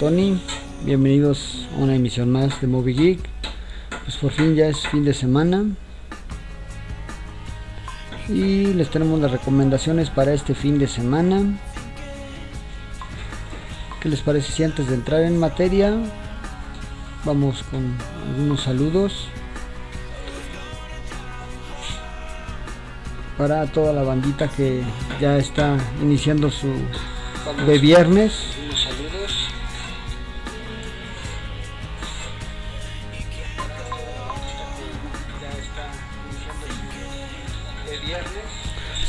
Tony, bienvenidos a una emisión más de Movie Geek. Pues por fin ya es fin de semana. Y les tenemos las recomendaciones para este fin de semana. ¿Qué les parece si antes de entrar en materia vamos con algunos saludos? Para toda la bandita que ya está iniciando su de viernes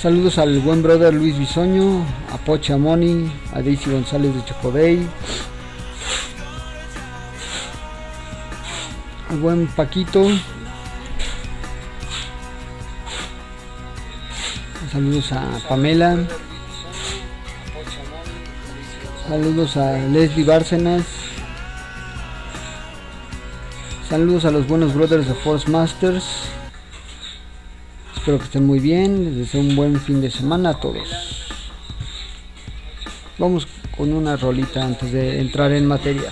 Saludos al buen brother Luis Bisoño, a Pocha Moni, a Daisy González de Chocodey, al buen Paquito. Saludos a Pamela. Saludos a Leslie Bárcenas. Saludos a los buenos brothers de Force Masters. Espero que estén muy bien. Les deseo un buen fin de semana a todos. Vamos con una rolita antes de entrar en materia.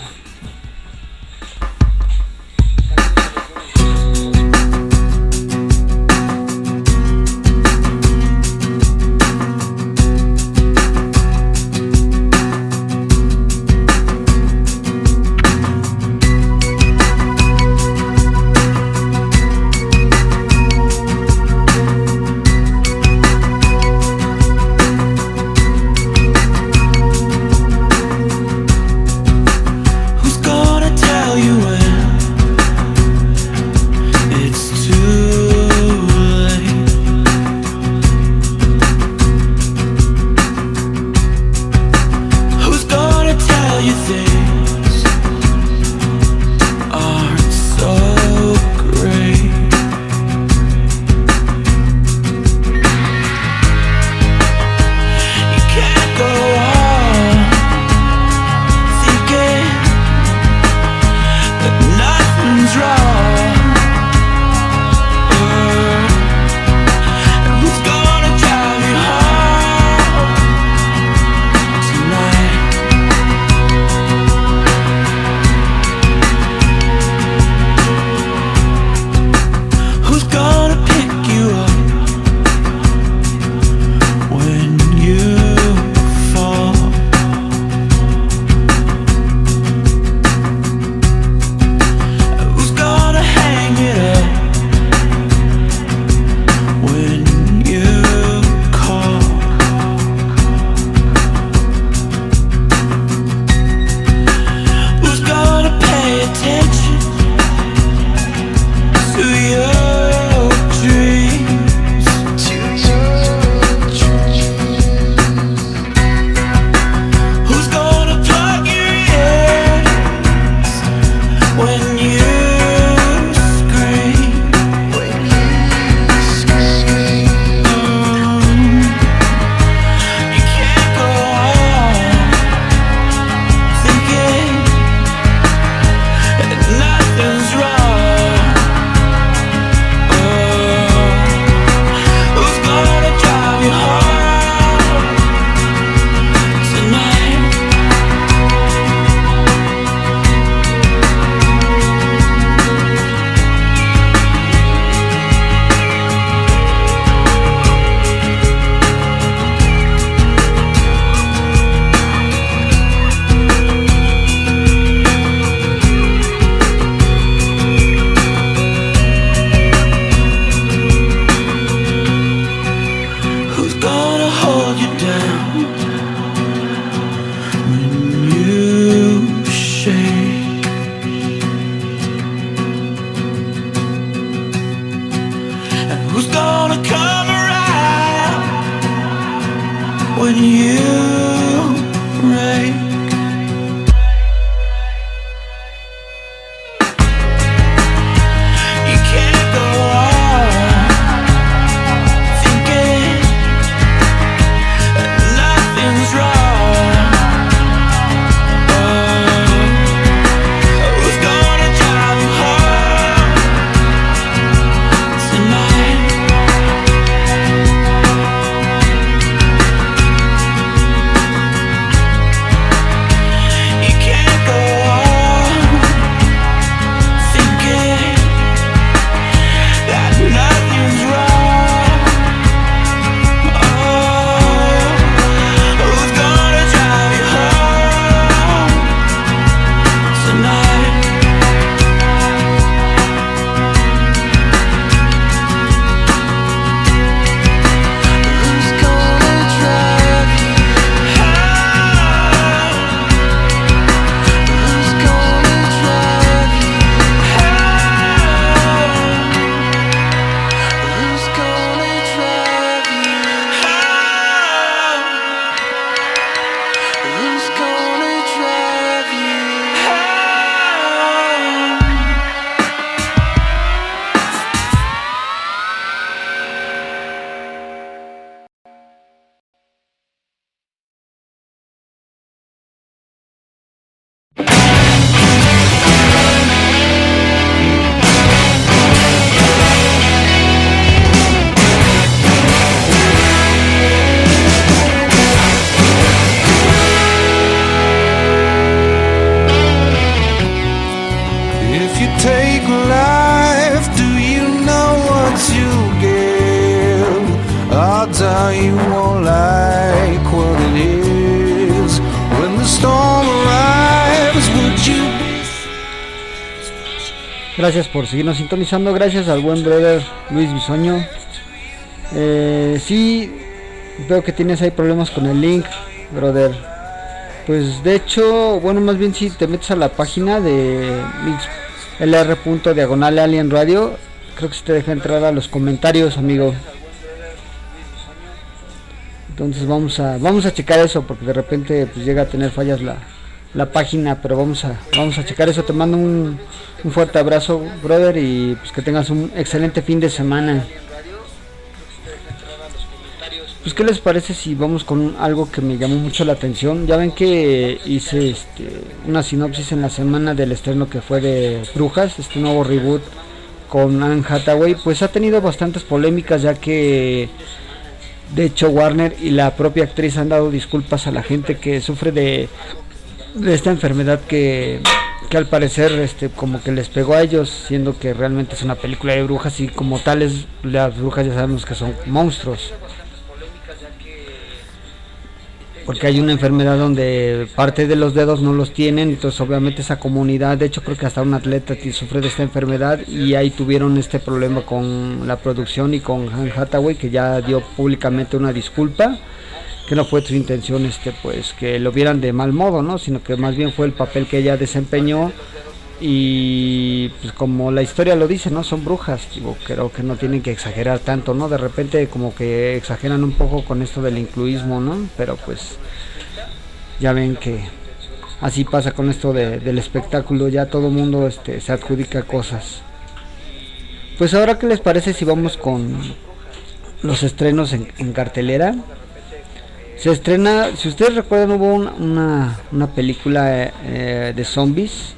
Gracias por seguirnos sintonizando. Gracias al buen brother Luis Bisoño. Eh, sí, veo que tienes ahí problemas con el link, brother. Pues de hecho, bueno, más bien si te metes a la página de lr. diagonal alien radio, creo que se te deja entrar a los comentarios, amigo. Entonces vamos a vamos a checar eso porque de repente pues llega a tener fallas la, la página, pero vamos a vamos a checar eso. Te mando un, fuerte abrazo, brother, y pues que tengas un excelente fin de semana. Pues qué les parece si vamos con algo que me llamó mucho la atención. Ya ven que hice este, una sinopsis en la semana del estreno que fue de Brujas, este nuevo reboot con Anne Hathaway, pues ha tenido bastantes polémicas ya que de hecho Warner y la propia actriz han dado disculpas a la gente que sufre de de esta enfermedad que, que al parecer este como que les pegó a ellos siendo que realmente es una película de brujas y como tales las brujas ya sabemos que son monstruos. Porque hay una enfermedad donde parte de los dedos no los tienen, entonces obviamente esa comunidad, de hecho creo que hasta un atleta sufre de esta enfermedad y ahí tuvieron este problema con la producción y con Han Hathaway que ya dio públicamente una disculpa que no fue su intención este pues que lo vieran de mal modo no sino que más bien fue el papel que ella desempeñó y pues como la historia lo dice no son brujas digo creo que no tienen que exagerar tanto no de repente como que exageran un poco con esto del incluismo no pero pues ya ven que así pasa con esto del espectáculo ya todo el mundo este se adjudica cosas. Pues ahora qué les parece si vamos con los estrenos en cartelera se estrena, si ustedes recuerdan, hubo una, una, película eh, de zombies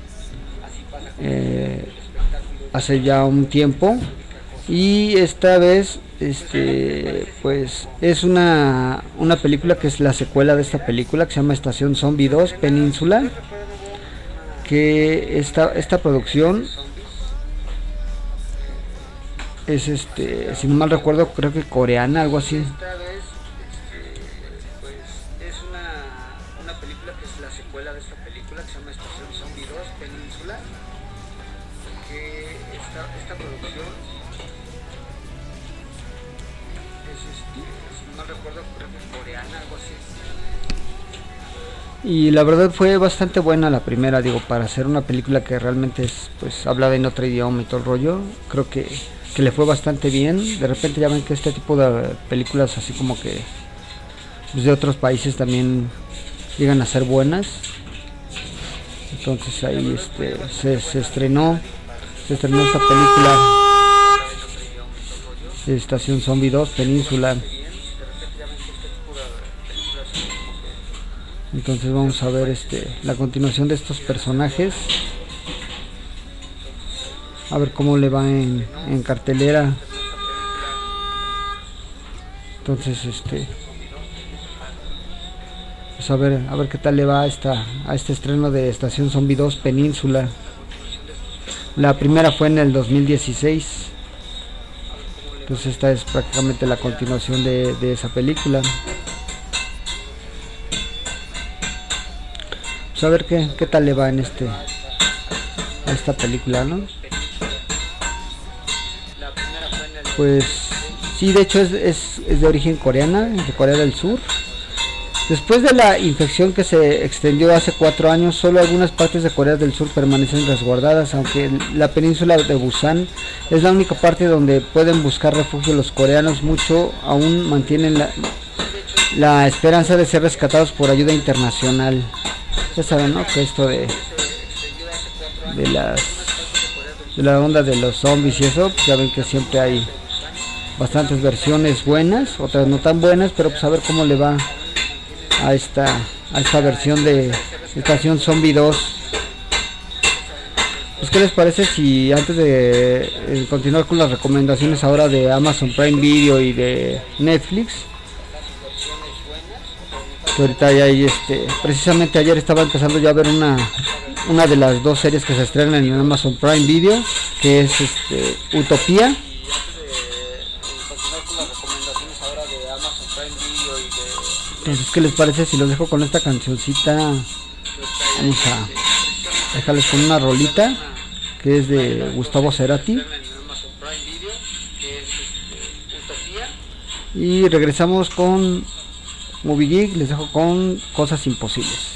eh, hace ya un tiempo. Y esta vez este pues es una, una película que es la secuela de esta película que se llama Estación Zombie 2 Península que esta, esta producción es este si no mal recuerdo creo que coreana algo así Y la verdad fue bastante buena la primera, digo, para hacer una película que realmente es, pues, hablada en otro idioma y todo el rollo. Creo que que le fue bastante bien. De repente ya ven que este tipo de películas así como que pues, de otros países también llegan a ser buenas. Entonces ahí este, se, se estrenó, se estrenó esta película Estación Zombie 2, Península. Entonces vamos a ver este la continuación de estos personajes. A ver cómo le va en, en cartelera. Entonces este pues a ver, a ver qué tal le va a esta a este estreno de Estación Zombie 2 Península. La primera fue en el 2016. Entonces esta es prácticamente la continuación de, de esa película. Pues a ver qué, qué tal le va en este a esta película, ¿no? Pues sí, de hecho es, es, es de origen coreana, de Corea del Sur. Después de la infección que se extendió hace cuatro años, solo algunas partes de Corea del Sur permanecen resguardadas, aunque la península de Busan es la única parte donde pueden buscar refugio los coreanos, mucho aún mantienen la, la esperanza de ser rescatados por ayuda internacional. Ya saben, ¿no? Que esto de, de las de la onda de los zombies y eso, pues ya ven que siempre hay bastantes versiones buenas, otras no tan buenas, pero pues a ver cómo le va a esta a esta versión de Estación Zombie 2. Pues qué les parece si antes de eh, continuar con las recomendaciones ahora de Amazon Prime Video y de Netflix, ahorita ya hay este precisamente ayer estaba empezando ya a ver una una de las dos series que se estrenan en Amazon Prime Video que es este Utopía. Entonces qué les parece si los dejo con esta cancioncita vamos a dejarles con una rolita que es de Gustavo Cerati. Y regresamos con Movie Geek les dejo con cosas imposibles.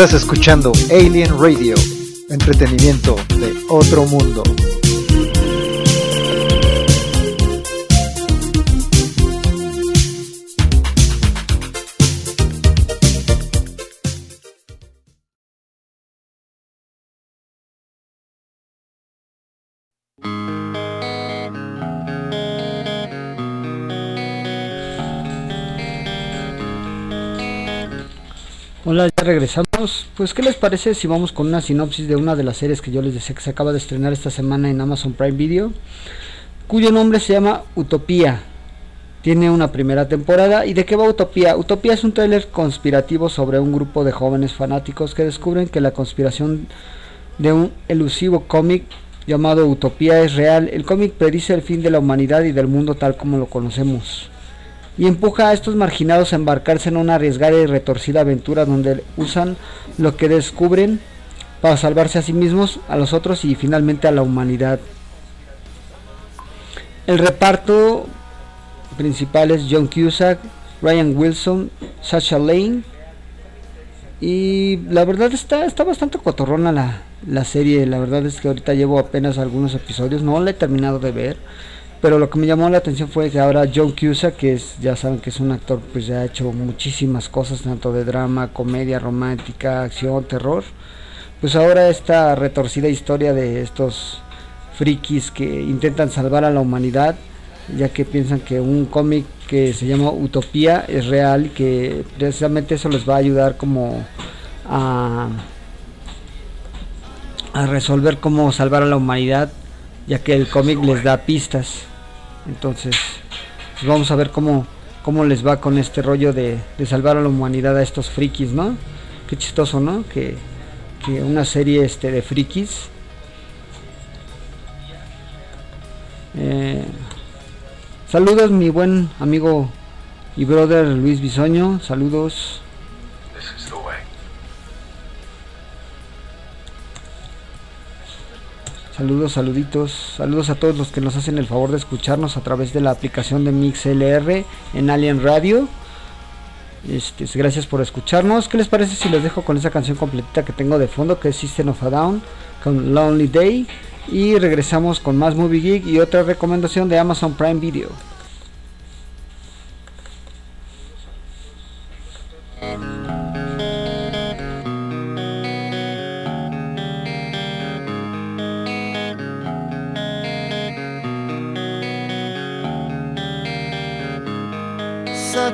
Estás escuchando Alien Radio, entretenimiento de otro mundo. Hola, ya regresamos. Pues, ¿qué les parece si vamos con una sinopsis de una de las series que yo les decía que se acaba de estrenar esta semana en Amazon Prime Video? Cuyo nombre se llama Utopía. Tiene una primera temporada. ¿Y de qué va Utopía? Utopía es un tráiler conspirativo sobre un grupo de jóvenes fanáticos que descubren que la conspiración de un elusivo cómic llamado Utopía es real. El cómic predice el fin de la humanidad y del mundo tal como lo conocemos y empuja a estos marginados a embarcarse en una arriesgada y retorcida aventura donde usan lo que descubren para salvarse a sí mismos, a los otros y finalmente a la humanidad. El reparto principal es John Cusack, Ryan Wilson, Sasha Lane. Y la verdad está, está bastante cotorrona la, la serie, la verdad es que ahorita llevo apenas algunos episodios, no la he terminado de ver pero lo que me llamó la atención fue que ahora John Cusack, que es, ya saben que es un actor, pues ha hecho muchísimas cosas, tanto de drama, comedia, romántica, acción, terror. Pues ahora esta retorcida historia de estos frikis que intentan salvar a la humanidad, ya que piensan que un cómic que se llama Utopía es real y que precisamente eso les va a ayudar como a, a resolver cómo salvar a la humanidad ya que el cómic les da pistas. Entonces, pues vamos a ver cómo, cómo les va con este rollo de, salvar a la humanidad a estos frikis, ¿no? Qué chistoso, ¿no? Que, que una serie este de frikis. Eh, saludos mi buen amigo y brother Luis Bisoño, saludos. Saludos, saluditos, saludos a todos los que nos hacen el favor de escucharnos a través de la aplicación de MixLR en Alien Radio. Este, gracias por escucharnos. ¿Qué les parece si les dejo con esa canción completita que tengo de fondo que es System of a Down con Lonely Day? Y regresamos con más Movie Geek y otra recomendación de Amazon Prime Video.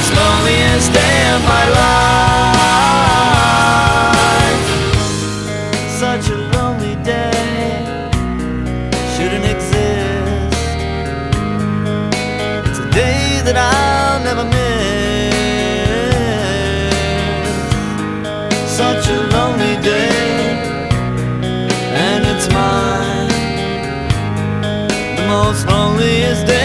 most loneliest day of my life. Such a lonely day shouldn't exist. It's a day that I'll never miss. Such a lonely day, and it's mine. The most loneliest day.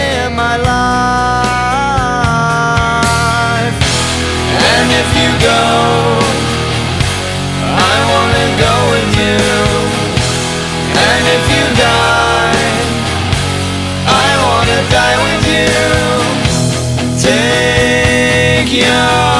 Yeah.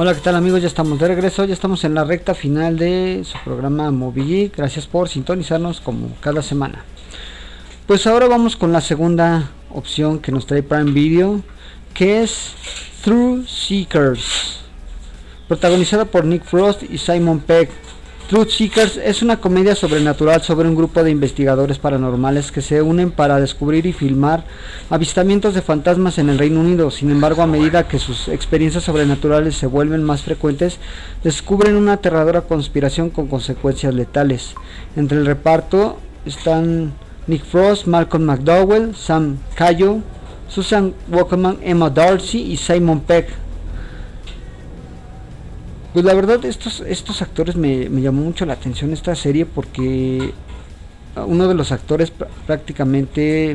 Hola, ¿qué tal amigos? Ya estamos de regreso, ya estamos en la recta final de su programa Movie. Gracias por sintonizarnos como cada semana. Pues ahora vamos con la segunda opción que nos trae Prime Video, que es True Seekers, protagonizada por Nick Frost y Simon Pegg. Truth Seekers es una comedia sobrenatural sobre un grupo de investigadores paranormales que se unen para descubrir y filmar avistamientos de fantasmas en el Reino Unido. Sin embargo, a medida que sus experiencias sobrenaturales se vuelven más frecuentes, descubren una aterradora conspiración con consecuencias letales. Entre el reparto están Nick Frost, Malcolm McDowell, Sam Cayo, Susan Walkerman, Emma Darcy y Simon Pegg. Pues la verdad estos, estos actores me, me llamó mucho la atención esta serie porque uno de los actores pr- prácticamente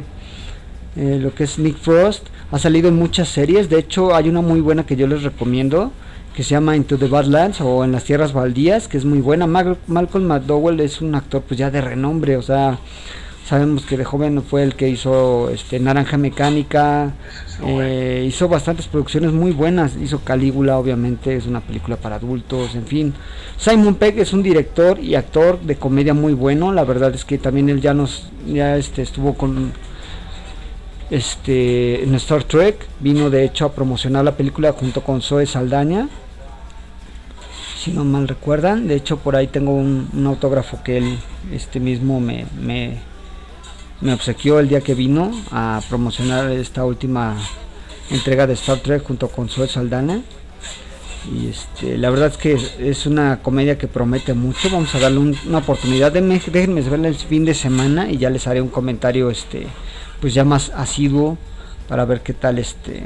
eh, lo que es Nick Frost ha salido en muchas series. De hecho hay una muy buena que yo les recomiendo que se llama Into the Badlands o en las tierras baldías que es muy buena. Mal- Malcolm McDowell es un actor pues ya de renombre o sea sabemos que de joven fue el que hizo este Naranja Mecánica eh, hizo bastantes producciones muy buenas. Hizo Calígula obviamente es una película para adultos en fin. Simon Pegg es un director y actor de comedia muy bueno. La verdad es que también él ya nos ya este estuvo con este en Star Trek. Vino de hecho a promocionar la película junto con Zoe Saldaña si no mal recuerdan. De hecho por ahí tengo un, un autógrafo que él este mismo me, me me obsequió el día que vino a promocionar esta última entrega de Star Trek junto con Zoe Saldana. Y este, la verdad es que es, una comedia que promete mucho. Vamos a darle un- una oportunidad. Denme- déjenme verla el fin de semana y ya les haré un comentario este pues ya más asiduo para ver qué tal este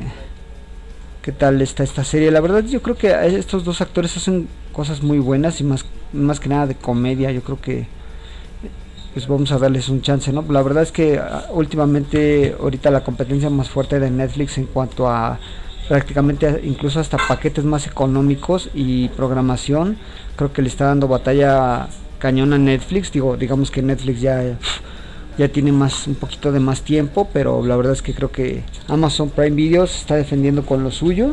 qué tal está esta serie. La verdad yo creo que estos dos actores hacen cosas muy buenas y más más que nada de comedia. Yo creo que pues vamos a darles un chance, ¿no? La verdad es que ah, últimamente ahorita la competencia más fuerte de Netflix en cuanto a prácticamente incluso hasta paquetes más económicos y programación, creo que le está dando batalla cañón a Netflix, digo, digamos que Netflix ya ya tiene más un poquito de más tiempo, pero la verdad es que creo que Amazon Prime Videos está defendiendo con lo suyo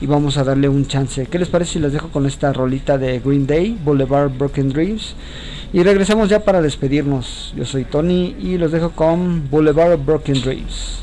y vamos a darle un chance. ¿Qué les parece si les dejo con esta rolita de Green Day, Boulevard Broken Dreams? Y regresamos ya para despedirnos. Yo soy Tony y los dejo con Boulevard of Broken Dreams.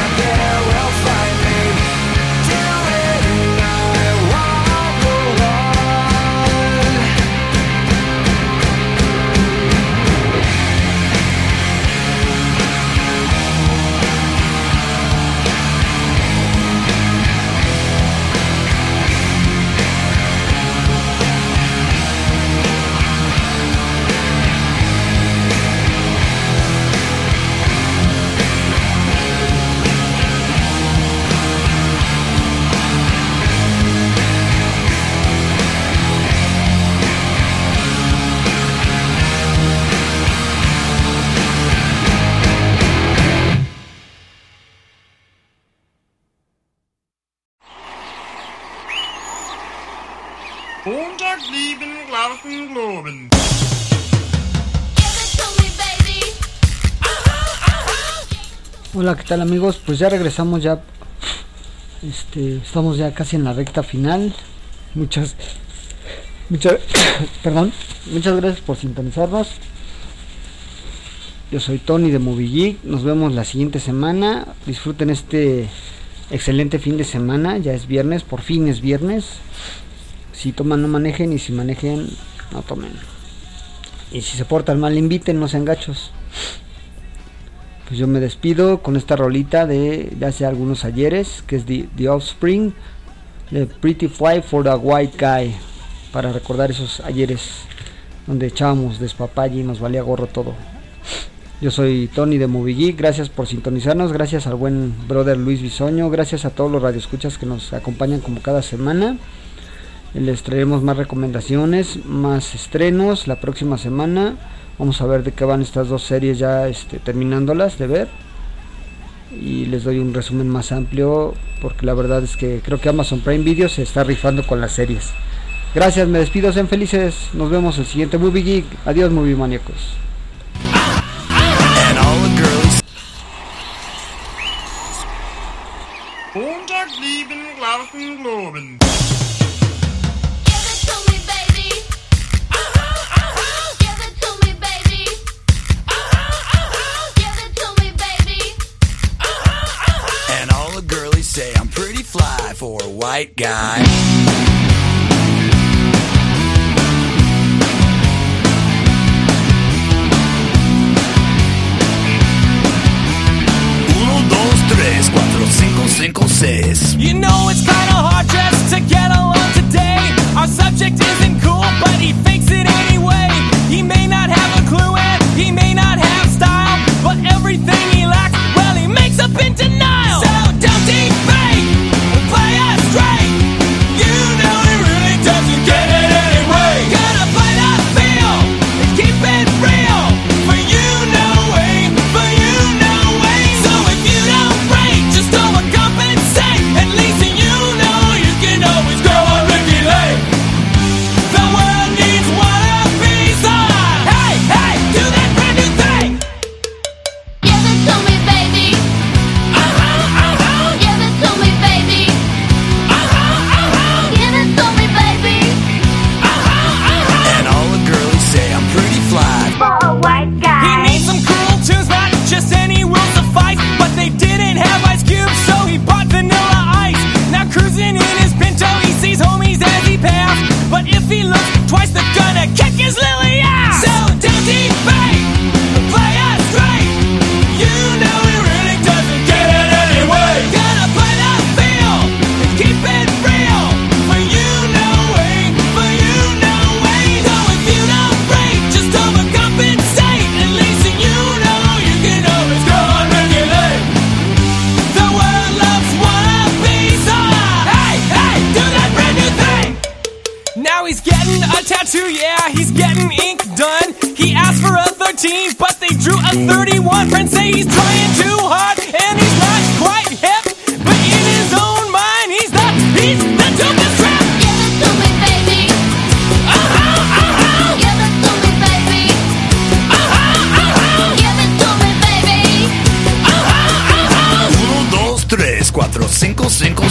Hola, ¿qué tal amigos? Pues ya regresamos ya. Este, estamos ya casi en la recta final. Muchas muchas perdón, muchas gracias por sintonizarnos. Yo soy Tony de Movie Geek. Nos vemos la siguiente semana. Disfruten este excelente fin de semana. Ya es viernes, por fin es viernes. Si toman no manejen y si manejen no tomen. Y si se portan mal inviten, no sean gachos pues yo me despido con esta rolita de, de hace algunos ayeres, que es The, The Offspring, de Pretty Fly for the White Guy, para recordar esos ayeres donde echábamos despapalle y nos valía gorro todo. Yo soy Tony de Movie gracias por sintonizarnos, gracias al buen brother Luis Bisoño, gracias a todos los radioescuchas que nos acompañan como cada semana. Les traeremos más recomendaciones, más estrenos la próxima semana. Vamos a ver de qué van estas dos series ya este, terminándolas de ver. Y les doy un resumen más amplio porque la verdad es que creo que Amazon Prime Video se está rifando con las series. Gracias, me despido, sean felices. Nos vemos el siguiente Movie Geek. Adiós, Movie Maníacos. Glauben, Globen. For a white guy. 17, but they drew a 31. Friends say he's trying too hard, and he's not quite hip. But in his own mind, he's the, he's the dopest trap. Give it to me, baby. Uh-huh, uh-huh. Give it to me, baby. Uh-huh, uh-huh. Give it to me, baby. Uh-huh, uh-huh. Uno, dos, tres, cuatro, cinco, cinco,